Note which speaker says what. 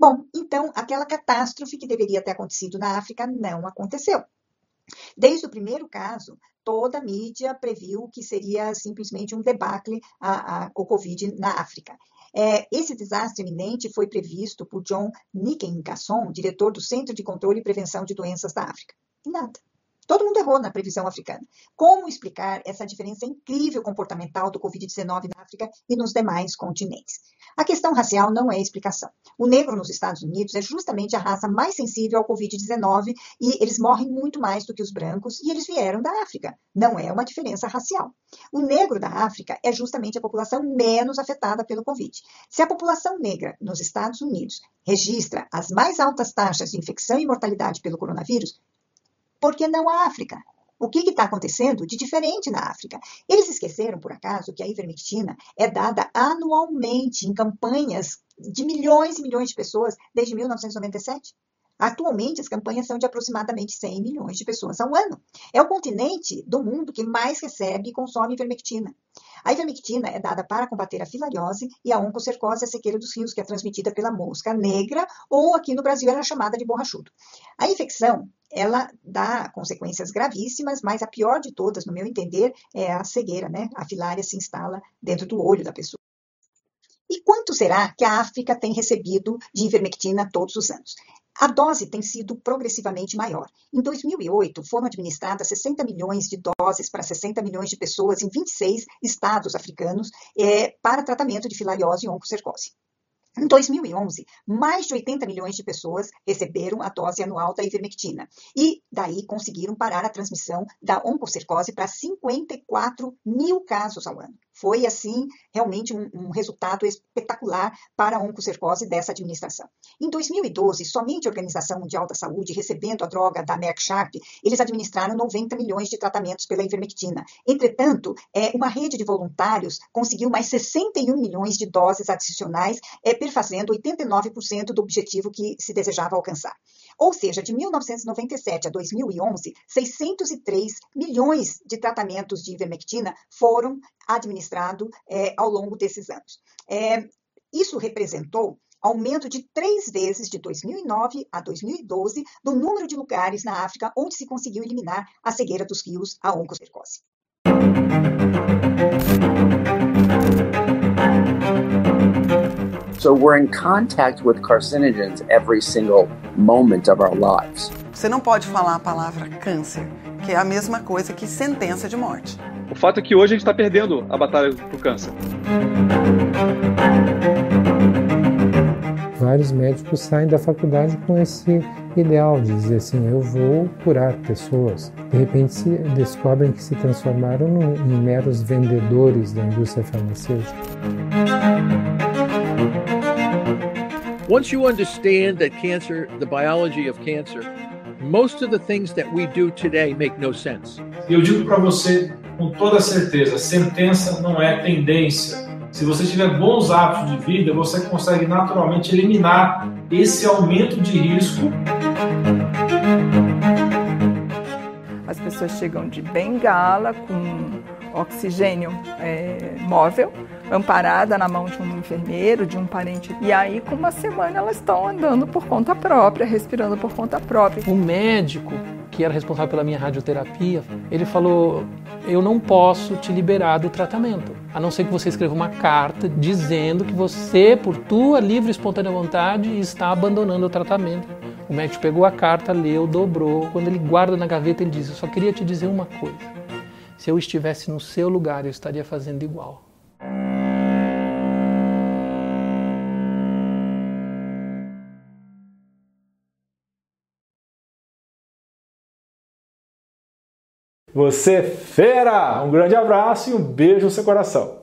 Speaker 1: Bom, então aquela catástrofe que deveria ter acontecido na África não aconteceu. Desde o primeiro caso, toda a mídia previu que seria simplesmente um debacle a, a, o Covid na África. É, esse desastre iminente foi previsto por John Nickengasson, diretor do Centro de Controle e Prevenção de Doenças da África. E nada. Todo mundo errou na previsão africana. Como explicar essa diferença incrível comportamental do Covid-19 na África e nos demais continentes? A questão racial não é explicação. O negro nos Estados Unidos é justamente a raça mais sensível ao Covid-19 e eles morrem muito mais do que os brancos e eles vieram da África. Não é uma diferença racial. O negro da África é justamente a população menos afetada pelo Covid. Se a população negra nos Estados Unidos registra as mais altas taxas de infecção e mortalidade pelo coronavírus, por que não a África? O que está acontecendo de diferente na África? Eles esqueceram, por acaso, que a ivermectina é dada anualmente em campanhas de milhões e milhões de pessoas desde 1997? Atualmente, as campanhas são de aproximadamente 100 milhões de pessoas ao ano. É o continente do mundo que mais recebe e consome ivermectina. A ivermectina é dada para combater a filariose e a oncocercose, a sequeira dos rios, que é transmitida pela mosca negra, ou aqui no Brasil era chamada de borrachudo. A infecção ela dá consequências gravíssimas, mas a pior de todas, no meu entender, é a cegueira, né? A filária se instala dentro do olho da pessoa. E quanto será que a África tem recebido de ivermectina todos os anos? A dose tem sido progressivamente maior. Em 2008, foram administradas 60 milhões de doses para 60 milhões de pessoas em 26 estados africanos é, para tratamento de filariose e oncocercose. Em 2011, mais de 80 milhões de pessoas receberam a dose anual da ivermectina e daí conseguiram parar a transmissão da oncocercose para 54 mil casos ao ano. Foi, assim, realmente um, um, resultado espetacular para a oncocercose dessa administração. Em 2012, somente a Organização Mundial da Saúde, recebendo a droga da Merck Sharp, eles administraram 90 milhões de tratamentos pela ivermectina. Entretanto, é, uma rede de voluntários conseguiu mais 61 milhões de doses adicionais, é, perfazendo 89% do objetivo que se desejava alcançar. Ou seja, de 1997 a 2011, 603 milhões de tratamentos de ivermectina foram administrados é, ao longo desses anos. É, isso representou aumento de três vezes de 2009 a 2012 do número de lugares na África onde se conseguiu eliminar a cegueira dos rios, a oncocercose.
Speaker 2: So we're in contact with carcinogens every single moment of our lives.
Speaker 3: Você não pode falar a palavra câncer, que é a mesma coisa que sentença de morte.
Speaker 4: O fato é que hoje a gente está perdendo a batalha pro câncer.
Speaker 5: Vários médicos saem da faculdade com esse ideal de dizer assim: eu vou curar pessoas. De repente se descobrem que se transformaram em meros vendedores da indústria farmacêutica.
Speaker 6: Once you understand that cancer, the biology of cancer, most of the things that we do today make no sense.
Speaker 7: Eu digo para você com toda certeza, sentença não é tendência. Se você tiver bons hábitos de vida, você consegue naturalmente eliminar esse aumento de risco.
Speaker 8: As pessoas chegam de bengala com oxigênio é, móvel amparada na mão de um enfermeiro, de um parente. E aí, com uma semana, elas estão andando por conta própria, respirando por conta própria.
Speaker 9: O médico que era responsável pela minha radioterapia, ele falou: Eu não posso te liberar do tratamento, a não ser que você escreva uma carta dizendo que você, por tua livre e espontânea vontade, está abandonando o tratamento. O médico pegou a carta, leu, dobrou. Quando ele guarda na gaveta, ele diz: Eu só queria te dizer uma coisa. Se eu estivesse no seu lugar, eu estaria fazendo igual.
Speaker 10: Você fera! Um grande abraço e um beijo no seu coração.